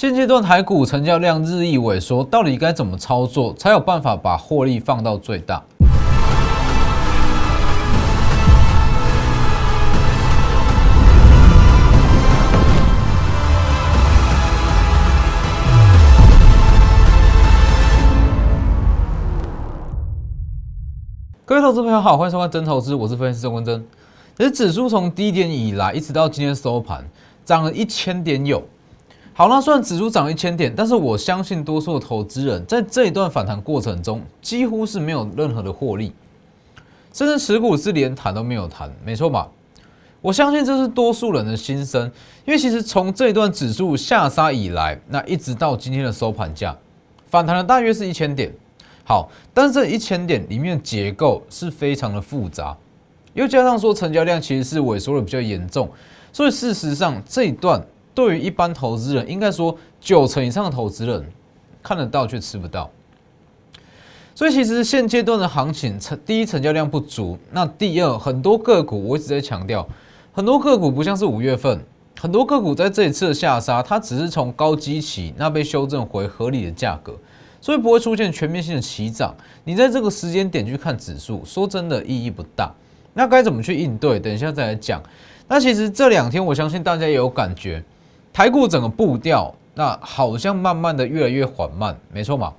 现阶段台股成交量日益萎缩，到底该怎么操作才有办法把获利放到最大？各位投资朋友好，欢迎收看真投资，我是分析师郑文真。其实指数从低点以来，一直到今天收盘，涨了一千点有。好，那虽然指数涨一千点，但是我相信多数的投资人在这一段反弹过程中，几乎是没有任何的获利，甚至持股是连谈都没有谈，没错吧？我相信这是多数人的心声，因为其实从这一段指数下杀以来，那一直到今天的收盘价，反弹了大约是一千点。好，但是这一千点里面结构是非常的复杂，又加上说成交量其实是萎缩的比较严重，所以事实上这一段对于一般投资人，应该说九成以上的投资人看得到却吃不到。所以其实现阶段的行情，成第一成交量不足，那第二很多个股我一直在强调，很多个股不像是五月份，很多个股在这一次的下杀，它只是从高基期那被修正回合理的价格。所以不会出现全面性的起涨。你在这个时间点去看指数，说真的意义不大。那该怎么去应对？等一下再来讲。那其实这两天，我相信大家也有感觉，台股整个步调，那好像慢慢的越来越缓慢，没错嘛？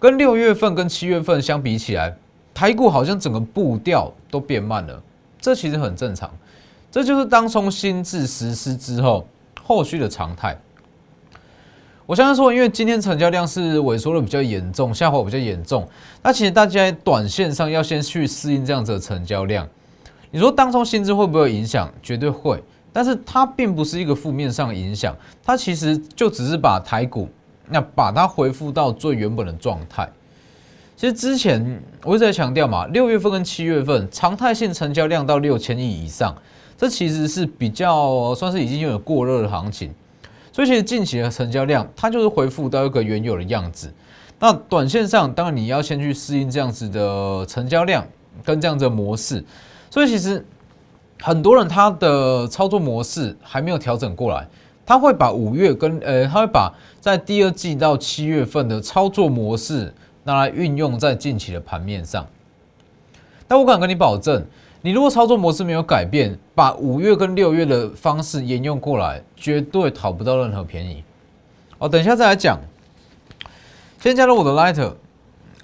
跟六月份跟七月份相比起来，台股好像整个步调都变慢了。这其实很正常，这就是当冲新制实施之后后续的常态。我相信说，因为今天成交量是萎缩的比较严重，下滑比较严重，那其实大家短线上要先去适应这样子的成交量。你说当中薪资会不会有影响？绝对会，但是它并不是一个负面上的影响，它其实就只是把台股那把它恢复到最原本的状态。其实之前我一直在强调嘛，六月份跟七月份常态性成交量到六千亿以上，这其实是比较算是已经有过热的行情。所以其实近期的成交量，它就是恢复到一个原有的样子。那短线上，当然你要先去适应这样子的成交量跟这样子的模式。所以其实很多人他的操作模式还没有调整过来，他会把五月跟呃，他会把在第二季到七月份的操作模式拿来运用在近期的盘面上。但我敢跟你保证。你如果操作模式没有改变，把五月跟六月的方式沿用过来，绝对讨不到任何便宜。哦，等一下再来讲。先加入我的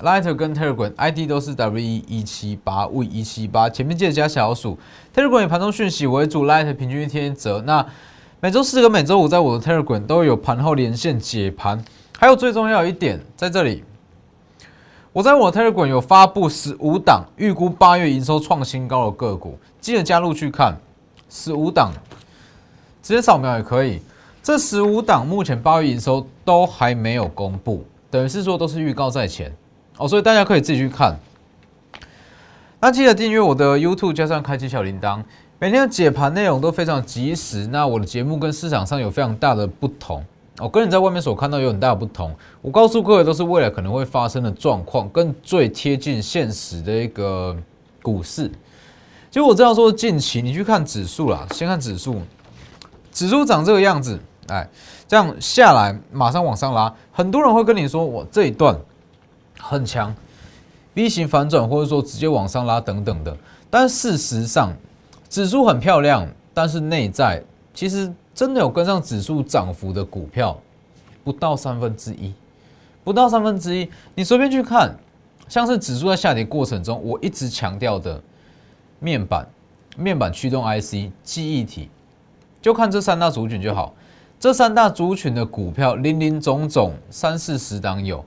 Lighter 跟 Telegram ID 都是 W 一一七八 V 一七八，前面记得加小数。Telegram 以盘中讯息为主，Lighter 平均一天一折。那每周四跟每周五在我的 Telegram 都有盘后连线解盘。还有最重要一点，在这里。我在我的 Telegram 有发布十五档预估八月营收创新高的个股，记得加入去看。十五档直接扫描也可以。这十五档目前八月营收都还没有公布，等于是说都是预告在前哦，所以大家可以自己去看。那记得订阅我的 YouTube，加上开启小铃铛，每天的解盘内容都非常及时。那我的节目跟市场上有非常大的不同。我跟你在外面所看到有很大的不同。我告诉各位，都是未来可能会发生的状况，跟最贴近现实的一个股市。其实我这样说，近期你去看指数啦，先看指数，指数长这个样子，哎，这样下来马上往上拉，很多人会跟你说，我这一段很强，V 型反转，或者说直接往上拉等等的。但事实上，指数很漂亮，但是内在其实。真的有跟上指数涨幅的股票，不到三分之一，不到三分之一。你随便去看，像是指数在下跌过程中，我一直强调的面板、面板驱动 IC、记忆体，就看这三大族群就好。这三大族群的股票，林林总总三四十档有，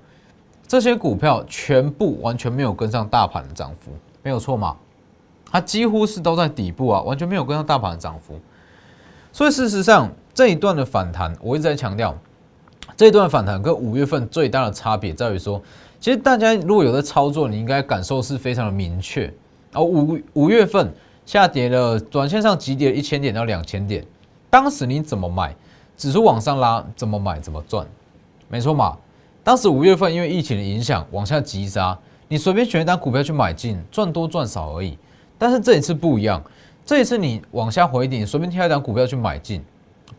这些股票全部完全没有跟上大盘的涨幅，没有错吗？它几乎是都在底部啊，完全没有跟上大盘的涨幅。所以事实上，这一段的反弹，我一直在强调，这一段反弹跟五月份最大的差别在于说，其实大家如果有在操作，你应该感受是非常的明确。而五五月份下跌了，短线上急跌一千点到两千点，当时你怎么买？指数往上拉，怎么买怎么赚？没错嘛。当时五月份因为疫情的影响往下急杀，你随便选一单股票去买进，赚多赚少而已。但是这一次不一样。这一次你往下回点，随便挑一档股票去买进，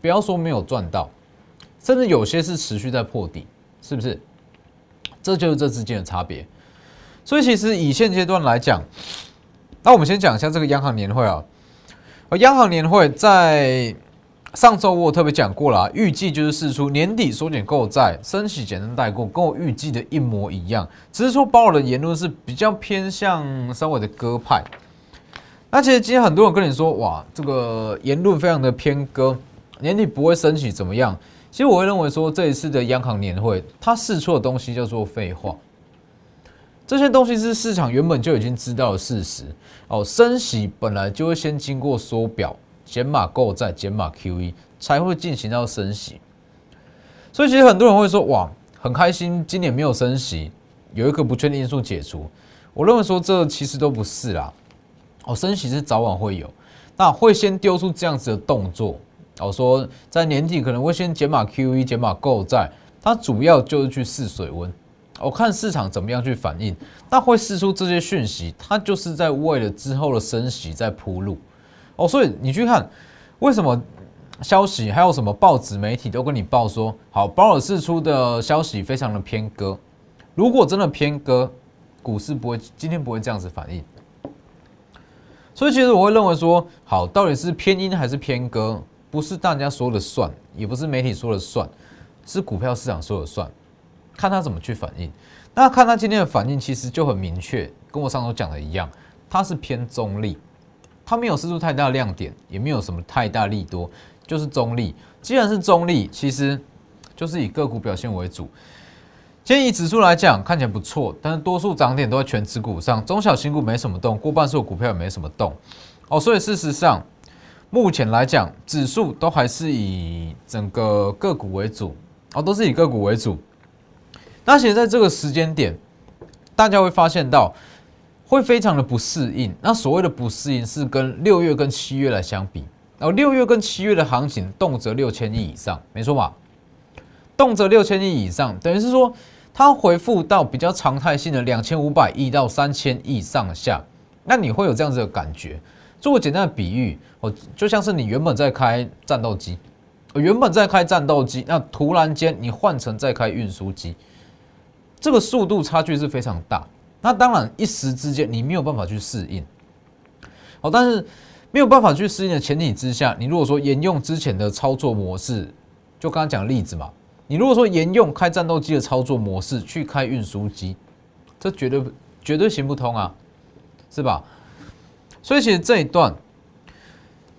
不要说没有赚到，甚至有些是持续在破底，是不是？这就是这之间的差别。所以其实以现阶段来讲，那我们先讲一下这个央行年会啊。而央行年会在上周我特别讲过了啊，预计就是试出年底缩减购债、升息简单带过，跟我预计的一模一样，只是说鲍尔的言论是比较偏向稍微的鸽派。那其实今天很多人跟你说，哇，这个言论非常的偏鸽，年底不会升息怎么样？其实我会认为说，这一次的央行年会，它试出的东西叫做废话。这些东西是市场原本就已经知道的事实哦。升息本来就会先经过缩表、减码购债、减码 QE，才会进行到升息。所以其实很多人会说，哇，很开心今年没有升息，有一个不确定因素解除。我认为说这其实都不是啦。哦，升息是早晚会有，那会先丢出这样子的动作。哦，说在年底可能会先减码 QE、减码购债，它主要就是去试水温。我看市场怎么样去反应，那会试出这些讯息，它就是在为了之后的升息在铺路哦。所以你去看，为什么消息还有什么报纸媒体都跟你报说，好，鲍尔释出的消息非常的偏鸽。如果真的偏鸽，股市不会今天不会这样子反应。所以其实我会认为说，好，到底是偏阴还是偏鸽，不是大家说了算，也不是媒体说了算，是股票市场说了算。看他怎么去反应，那看他今天的反应，其实就很明确，跟我上周讲的一样，它是偏中立，它没有施出太大亮点，也没有什么太大利多，就是中立。既然是中立，其实就是以个股表现为主。建议指数来讲，看起来不错，但是多数涨点都在全指股上，中小型股没什么动，过半数股票也没什么动。哦，所以事实上，目前来讲，指数都还是以整个个股为主，哦，都是以个股为主。那其实在这个时间点，大家会发现到会非常的不适应。那所谓的不适应是跟六月跟七月来相比，然后六月跟七月的行情动辄六千亿以上，没错吧？动辄六千亿以上，等于是说它回复到比较常态性的两千五百亿到三千亿上下。那你会有这样子的感觉？做个简单的比喻，哦，就像是你原本在开战斗机，原本在开战斗机，那突然间你换成在开运输机。这个速度差距是非常大，那当然一时之间你没有办法去适应，哦，但是没有办法去适应的前提之下，你如果说沿用之前的操作模式，就刚刚讲例子嘛，你如果说沿用开战斗机的操作模式去开运输机，这绝对绝对行不通啊，是吧？所以其实这一段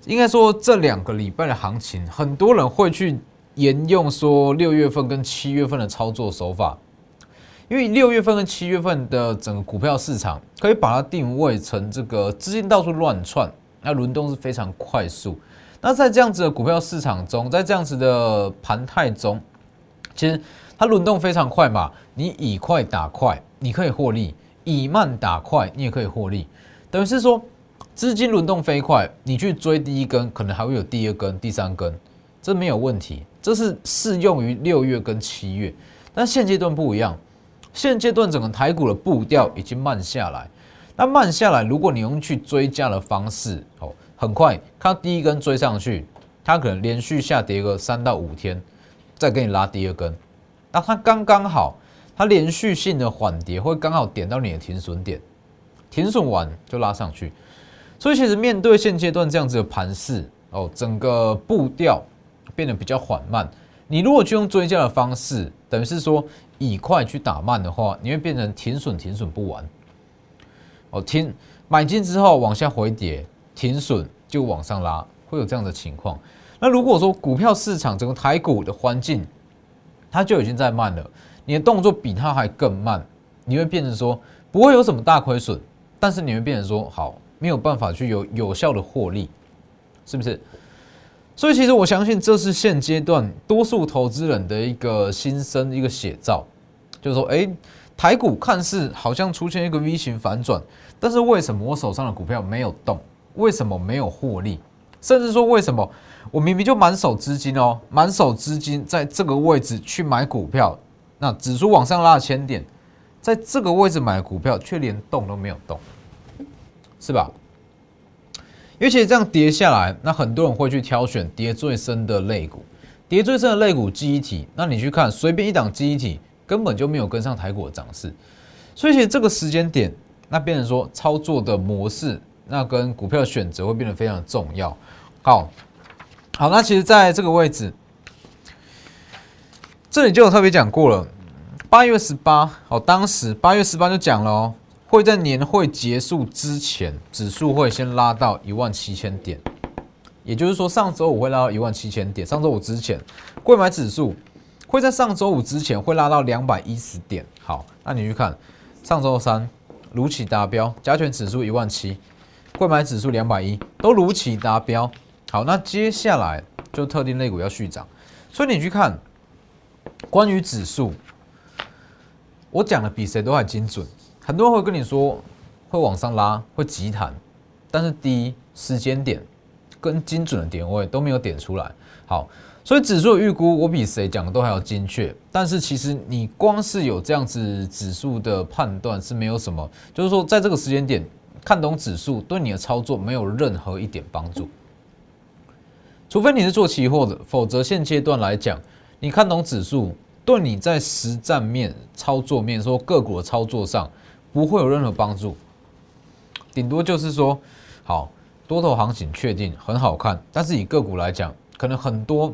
应该说这两个礼拜的行情，很多人会去沿用说六月份跟七月份的操作手法。因为六月份跟七月份的整个股票市场，可以把它定位成这个资金到处乱窜，那轮动是非常快速。那在这样子的股票市场中，在这样子的盘态中，其实它轮动非常快嘛。你以快打快，你可以获利；以慢打快，你也可以获利。等于是说，资金轮动飞快，你去追第一根，可能还会有第二根、第三根，这没有问题。这是适用于六月跟七月，但现阶段不一样。现阶段整个台股的步调已经慢下来，那慢下来，如果你用去追加的方式，哦，很快看到第一根追上去，它可能连续下跌个三到五天，再给你拉第二根，那它刚刚好，它连续性的缓跌会刚好点到你的停损点，停损完就拉上去，所以其实面对现阶段这样子的盘势，哦，整个步调变得比较缓慢，你如果去用追加的方式，等于是说。以快去打慢的话，你会变成停损停损不完。哦，停买进之后往下回跌，停损就往上拉，会有这样的情况。那如果说股票市场整个台股的环境，它就已经在慢了，你的动作比它还更慢，你会变成说不会有什么大亏损，但是你会变成说好没有办法去有有效的获利，是不是？所以其实我相信这是现阶段多数投资人的一个心声，一个写照。就是说，哎，台股看似好像出现一个 V 型反转，但是为什么我手上的股票没有动？为什么没有获利？甚至说，为什么我明明就满手资金哦，满手资金在这个位置去买股票，那指数往上拉千点，在这个位置买股票却连动都没有动，是吧？尤其这样跌下来，那很多人会去挑选跌最深的类股。跌最深的类股记忆体，那你去看随便一档记忆体根本就没有跟上台股的涨势，所以其实这个时间点，那变成说操作的模式，那跟股票选择会变得非常重要。好，好，那其实在这个位置，这里就有特别讲过了，八月十八，好，当时八月十八就讲了哦，会在年会结束之前，指数会先拉到一万七千点。也就是说，上周五会拉到一万七千点。上周五之前，贵买指数会在上周五之前会拉到两百一十点。好，那你去看上周三如期达标，加权指数一万七，贵买指数两百一，都如期达标。好，那接下来就特定类股要续涨，所以你去看关于指数，我讲的比谁都还精准。很多人会跟你说会往上拉，会急弹，但是第一时间点。跟精准的点位都没有点出来，好，所以指数预估我比谁讲的都还要精确，但是其实你光是有这样子指数的判断是没有什么，就是说在这个时间点看懂指数对你的操作没有任何一点帮助，除非你是做期货的，否则现阶段来讲，你看懂指数对你在实战面操作面说个股的操作上不会有任何帮助，顶多就是说好。多头行情确定很好看，但是以个股来讲，可能很多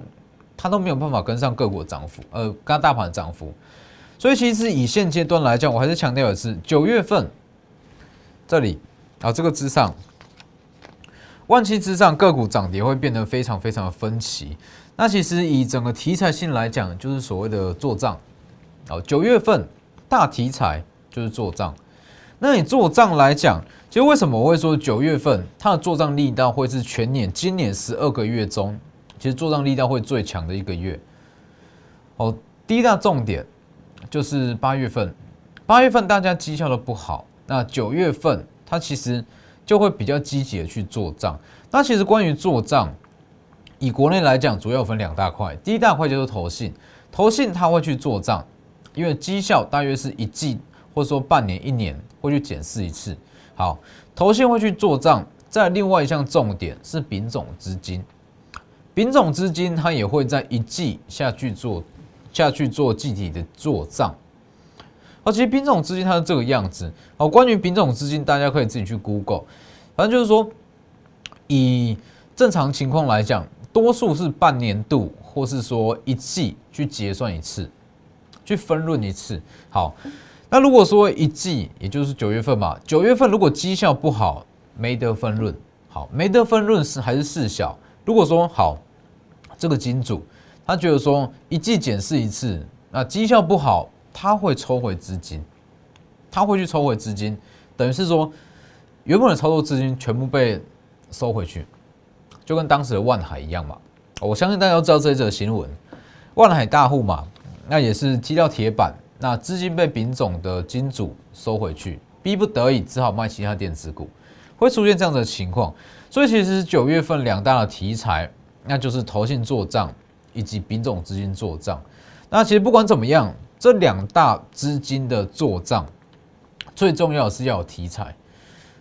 它都没有办法跟上个股的涨幅，呃，跟大盘涨幅。所以其实以现阶段来讲，我还是强调的是九月份这里啊，这个之上，万期之上个股涨跌会变得非常非常的分歧。那其实以整个题材性来讲，就是所谓的做账。哦，九月份大题材就是做账。那你做账来讲，其实为什么我会说九月份它的做账力道会是全年今年十二个月中，其实做账力道会最强的一个月。哦，第一大重点就是八月份，八月份大家绩效都不好，那九月份它其实就会比较积极的去做账。那其实关于做账，以国内来讲，主要分两大块，第一大块就是投信，投信它会去做账，因为绩效大约是一季或者说半年、一年会去检视一次。好，投信会去做账，在另外一项重点是丙种资金，丙种资金它也会在一季下去做下去做具体的做账。而其实丙种资金它是这个样子。好，关于丙种资金，大家可以自己去 Google。反正就是说，以正常情况来讲，多数是半年度或是说一季去结算一次，去分润一次。好。那如果说一季，也就是九月份嘛，九月份如果绩效不好，没得分润，好，没得分润是还是事小。如果说好，这个金主他觉得说一季检视一次，那绩效不好，他会抽回资金，他会去抽回资金，等于是说原本的操作资金全部被收回去，就跟当时的万海一样嘛。我相信大家都知道这一则新闻，万海大户嘛，那也是踢到铁板。那资金被丙种的金主收回去，逼不得已只好卖其他电子股，会出现这样的情况。所以其实九月份两大的题材，那就是投信做账以及丙种资金做账。那其实不管怎么样，这两大资金的做账，最重要的是要有题材。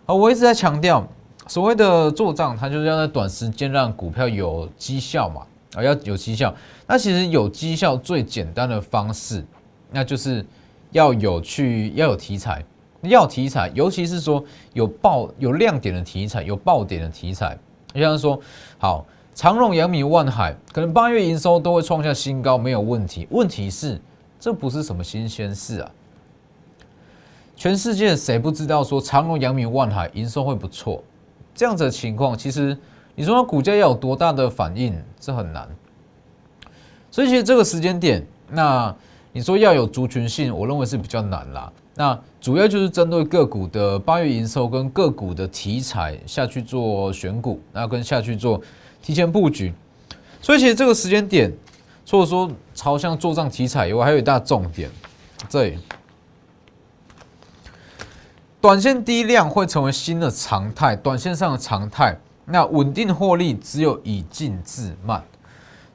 好，我一直在强调，所谓的做账，它就是要在短时间让股票有绩效嘛，啊，要有绩效。那其实有绩效最简单的方式。那就是要有去要有题材，要题材，尤其是说有爆有亮点的题材，有爆点的题材。就像说，好长荣、阳明、万海，可能八月营收都会创下新高，没有问题。问题是，这不是什么新鲜事啊！全世界谁不知道说长荣、阳明、万海营收会不错？这样子的情况，其实你说股价要有多大的反应，这很难。所以，其实这个时间点，那。你说要有族群性，我认为是比较难啦。那主要就是针对个股的八月营收跟个股的题材下去做选股，那跟下去做提前布局。所以其实这个时间点，除了说朝向做账题材以外，还有一大重点，这里短线低量会成为新的常态，短线上的常态。那稳定获利只有以静制慢。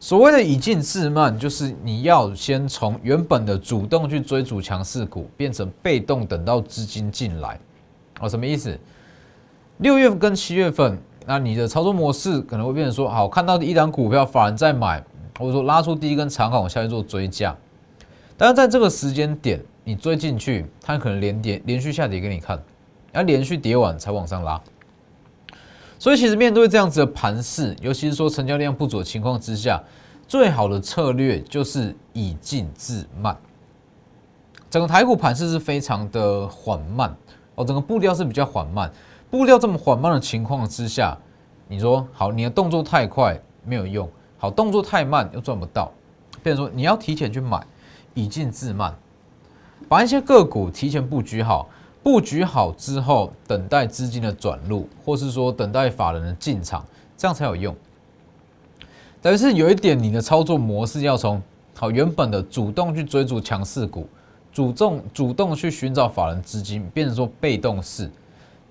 所谓的以进自慢，就是你要先从原本的主动去追逐强势股，变成被动等到资金进来。哦，什么意思？六月份跟七月份，那你的操作模式可能会变成说：好，看到一档股票，法人在买，或者说拉出第一根长红下去做追加。但是在这个时间点，你追进去，它可能连跌连续下跌给你看，要连续跌完才往上拉。所以其实面对这样子的盘势，尤其是说成交量不足的情况之下，最好的策略就是以静制慢。整个台股盘势是非常的缓慢哦，整个步调是比较缓慢。步调这么缓慢的情况之下，你说好，你的动作太快没有用，好动作太慢又赚不到。变成说你要提前去买。以静制慢，把一些个股提前布局好，布局好之后，等待资金的转入，或是说等待法人的进场，这样才有用。等于是有一点，你的操作模式要从好原本的主动去追逐强势股，主动主动去寻找法人资金，变成说被动式，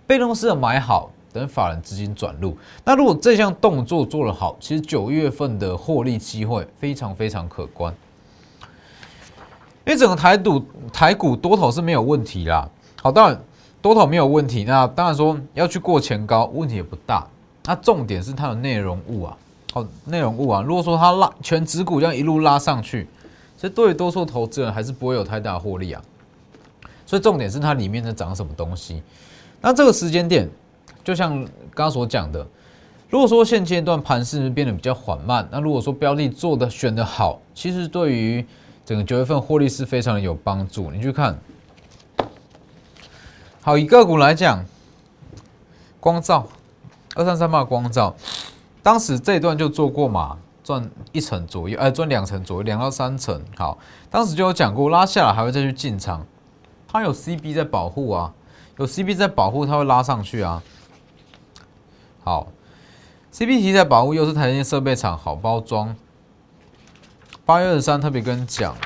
被动式的买好，等法人资金转入。那如果这项动作做得好，其实九月份的获利机会非常非常可观。因为整个台股台股多头是没有问题啦，好，当然多头没有问题，那当然说要去过前高，问题也不大。那重点是它的内容物啊，好，内容物啊，如果说它拉全指股这样一路拉上去，其实对于多数投资人还是不会有太大获利啊。所以重点是它里面在涨什么东西。那这个时间点，就像刚刚所讲的，如果说现阶段盘势变得比较缓慢，那如果说标的做的选的好，其实对于整个九月份获利是非常有帮助。你去看，好以个股来讲，光照二三三八光照，当时这一段就做过嘛，赚一成左右，哎，赚两成左右，两到三成。好，当时就有讲过，拉下来还会再去进场，它有 CB 在保护啊，有 CB 在保护，它会拉上去啊。好，CB 题在保护，又是台积电设备厂，好包装。八月二十三特别跟你讲，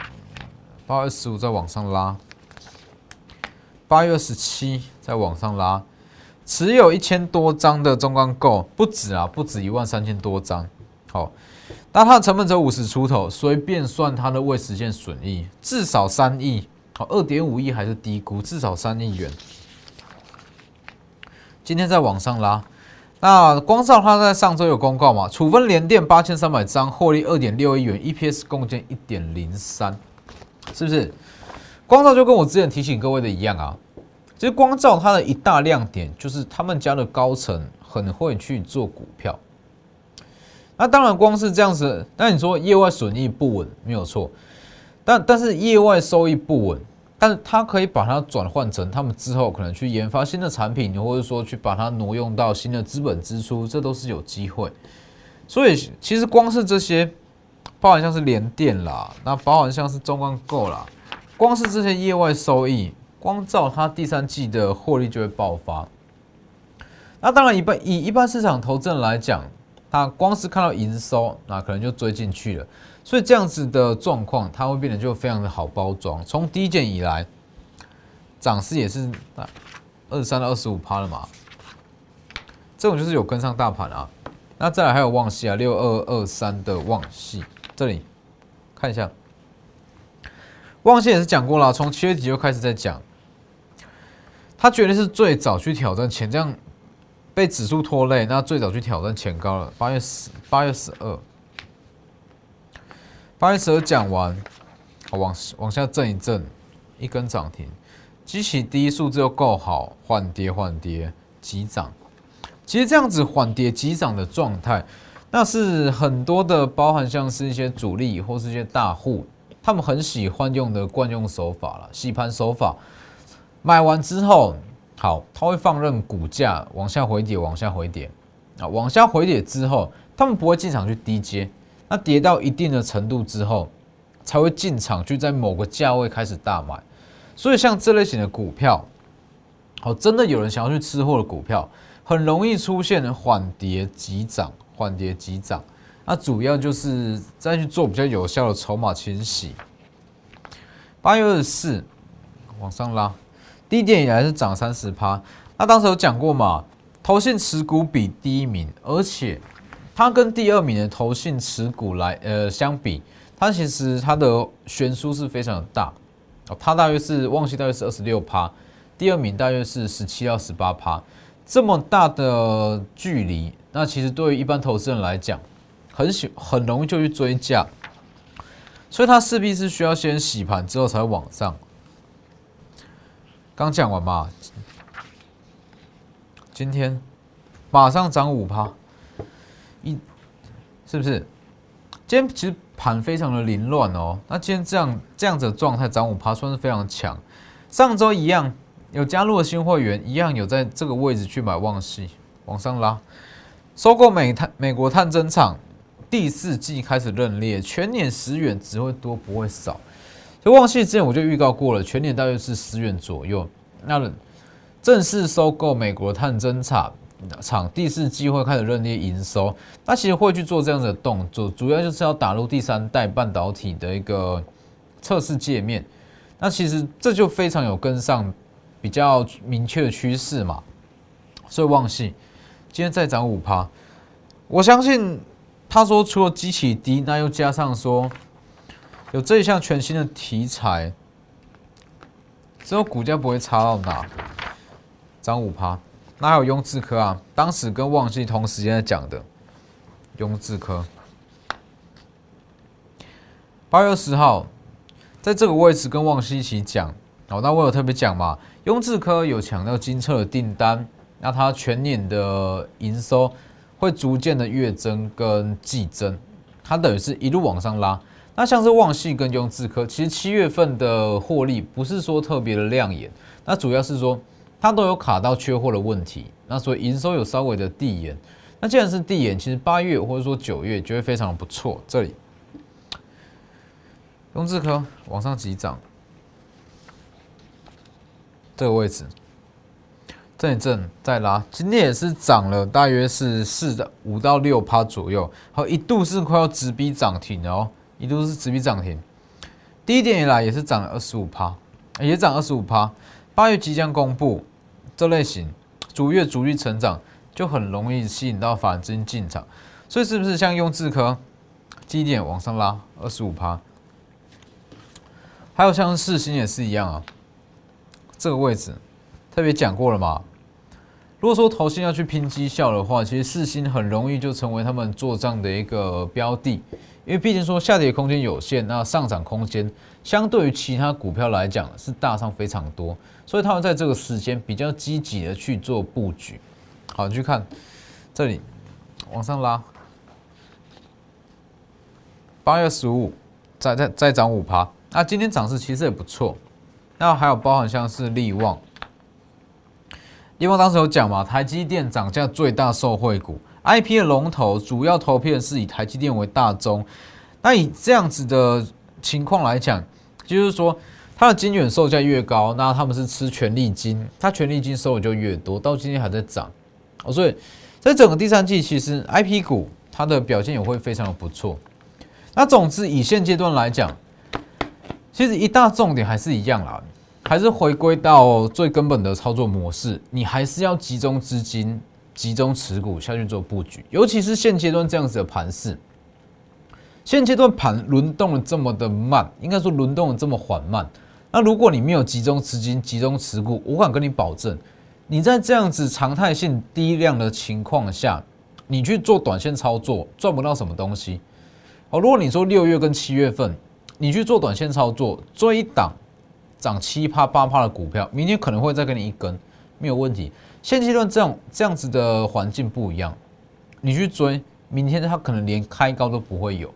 八月十五再往上拉，八月二十七再往上拉，持有一千多张的中钢构不止啊，不止一万三千多张。好，那它的成本只有五十出头，随便算它的未实现损益至少三亿，好，二点五亿还是低估，至少三亿元。今天再往上拉。那光照它在上周有公告嘛？处分联电八千三百张，获利二点六亿元，EPS 贡献一点零三，是不是？光照就跟我之前提醒各位的一样啊，其实光照它的一大亮点就是他们家的高层很会去做股票。那当然，光是这样子，那你说业外损益不稳没有错，但但是业外收益不稳。但是它可以把它转换成他们之后可能去研发新的产品，或者说去把它挪用到新的资本支出，这都是有机会。所以其实光是这些，包含像是联电啦，那包含像是中光购啦，光是这些业外收益，光照它第三季的获利就会爆发。那当然一般以一般市场投资人来讲，他光是看到营收，那可能就追进去了。所以这样子的状况，它会变得就非常的好包装。从低减以来，涨势也是二十三到二十五趴了嘛，这种就是有跟上大盘啊。那再来还有旺系啊，六二二三的旺系，这里看一下，旺系也是讲过了，从七月底就开始在讲，他绝对是最早去挑战前这样被指数拖累，那最早去挑战前高了，八月十八月十二。八月十二讲完，往往下震一震，一根涨停，激起第一数字又够好，缓跌缓跌急涨。其实这样子缓跌急涨的状态，那是很多的包含像是一些主力或是一些大户，他们很喜欢用的惯用手法了，洗盘手法。买完之后，好，他会放任股价往下回跌，往下回跌啊，往下回跌之后，他们不会进场去低接。那跌到一定的程度之后，才会进场去在某个价位开始大买，所以像这类型的股票，好，真的有人想要去吃货的股票，很容易出现缓跌急涨，缓跌急涨。那主要就是再去做比较有效的筹码清洗。八月二十四往上拉，低点以来是涨三十趴。那当时有讲过嘛，投信持股比第一名，而且。它跟第二名的投信持股来呃相比，它其实它的悬殊是非常的大，它大约是旺季大约是二十六趴，第二名大约是十七到十八趴，这么大的距离，那其实对于一般投资人来讲，很喜很容易就去追价，所以它势必是需要先洗盘之后才往上。刚讲完嘛，今天马上涨五趴，一是不是？今天其实盘非常的凌乱哦。那今天这样这样子的状态涨五趴，算是非常强。上周一样有加入的新会员，一样有在这个位置去买旺系往上拉，收购美探美国探针厂第四季开始认列，全年十元只会多不会少。就旺系之前我就预告过了，全年大约是十元左右。那正式收购美国探针厂。厂第四季会开始认列营收，那其实会去做这样子的动作，主要就是要打入第三代半导体的一个测试界面。那其实这就非常有跟上比较明确的趋势嘛。所以旺系今天再涨五趴，我相信他说除了机器低，那又加上说有这一项全新的题材，之后股价不会差到哪，涨五趴。那还有雍智科啊，当时跟旺系同时间在讲的，雍智科，八月十号，在这个位置跟旺系一起讲，哦，那我有特别讲嘛，雍智科有强调金策的订单，那它全年的营收会逐渐的月增跟季增，它等于是一路往上拉。那像是旺系跟雍智科，其实七月份的获利不是说特别的亮眼，那主要是说。它都有卡到缺货的问题，那所以营收有稍微的递延。那既然是递延，其实八月或者说九月就会非常不错。这里，雍智科往上急涨，这个位置震一震再拉，今天也是涨了大约是四的五到六趴左右，好一度是快要直逼涨停的哦，一度是直逼涨停。第一点以来也是涨了二十五趴，也涨二十五趴。八月即将公布，这类型逐月逐月成长，就很容易吸引到法人资金进场。所以是不是像用智科基点往上拉二十五趴？还有像四星也是一样啊，这个位置特别讲过了嘛。如果说投信要去拼绩效的话，其实四星很容易就成为他们做账的一个标的，因为毕竟说下跌空间有限，那上涨空间相对于其他股票来讲是大上非常多。所以他们在这个时间比较积极的去做布局，好，你去看这里往上拉，八月十五再再再涨五趴，那今天涨势其实也不错。那还有包含像是利旺，因为当时有讲嘛，台积电涨价最大受惠股，IP 的龙头主要投片是以台积电为大宗。那以这样子的情况来讲，就是说。它的金元售价越高，那他们是吃权利金，它权利金收入就越多，到今天还在涨哦。所以在整个第三季，其实 I P 股它的表现也会非常的不错。那总之以现阶段来讲，其实一大重点还是一样啦，还是回归到最根本的操作模式，你还是要集中资金、集中持股下去做布局，尤其是现阶段这样子的盘势。现阶段盘轮动的这么的慢，应该说轮动的这么缓慢。那如果你没有集中资金、集中持股，我敢跟你保证，你在这样子常态性低量的情况下，你去做短线操作赚不到什么东西。哦，如果你说六月跟七月份你去做短线操作，追一档涨七趴八趴的股票，明天可能会再给你一根，没有问题。现阶段这样这样子的环境不一样，你去追，明天它可能连开高都不会有。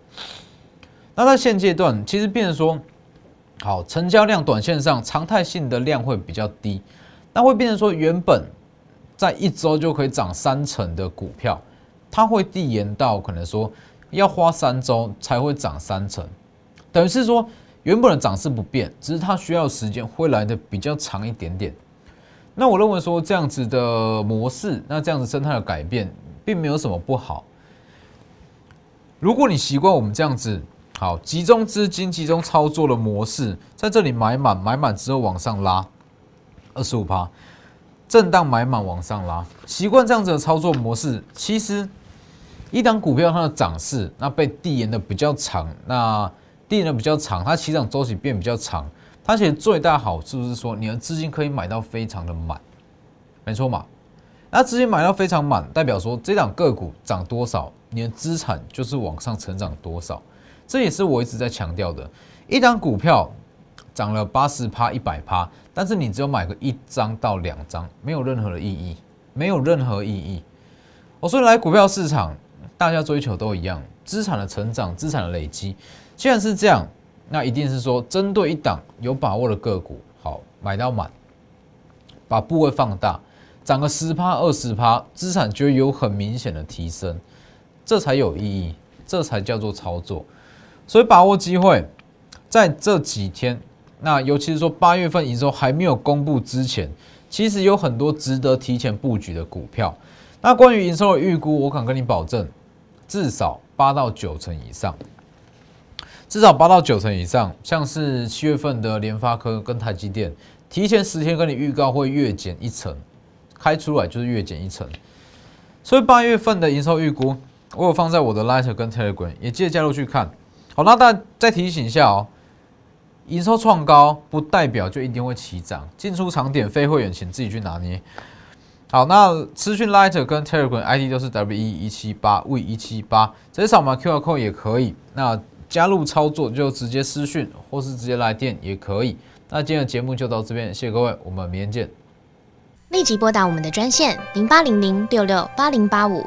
那在现阶段，其实变成说。好，成交量短线上常态性的量会比较低，那会变成说原本在一周就可以涨三成的股票，它会递延到可能说要花三周才会涨三成，等于是说原本的涨势不变，只是它需要时间会来的比较长一点点。那我认为说这样子的模式，那这样子生态的改变并没有什么不好。如果你习惯我们这样子。好，集中资金、集中操作的模式，在这里买满，买满之后往上拉，二十五趴，震荡买满往上拉，习惯这样子的操作模式，其实一档股票它的涨势，那被递延的比较长，那递延的比较长，它起涨周期变比较长，它其实最大好处是说，你的资金可以买到非常的满，没错嘛？那资金买到非常满，代表说这档个股涨多少，你的资产就是往上成长多少。这也是我一直在强调的，一张股票涨了八十趴、一百趴，但是你只有买个一张到两张，没有任何的意义，没有任何意义。我说来股票市场，大家追求都一样，资产的成长、资产的累积。既然是这样，那一定是说针对一档有把握的个股，好买到满，把部位放大，涨个十趴、二十趴，资产就有很明显的提升，这才有意义，这才叫做操作。所以把握机会，在这几天，那尤其是说八月份营收还没有公布之前，其实有很多值得提前布局的股票。那关于营收的预估，我敢跟你保证，至少八到九成以上，至少八到九成以上。像是七月份的联发科跟台积电，提前十天跟你预告会月减一成，开出来就是月减一成。所以八月份的营收预估，我有放在我的 Lighter 跟 Telegram，也记得加入去看。好，那大家再提醒一下哦，营收创高不代表就一定会起涨，进出场点非会员，请自己去拿捏。好，那资讯 Lighter 跟 Telegram ID 都是 W 一一七八 V 一七八，直接扫码 QR Code 也可以。那加入操作就直接私讯或是直接来电也可以。那今天的节目就到这边，谢谢各位，我们明天见。立即拨打我们的专线零八零零六六八零八五。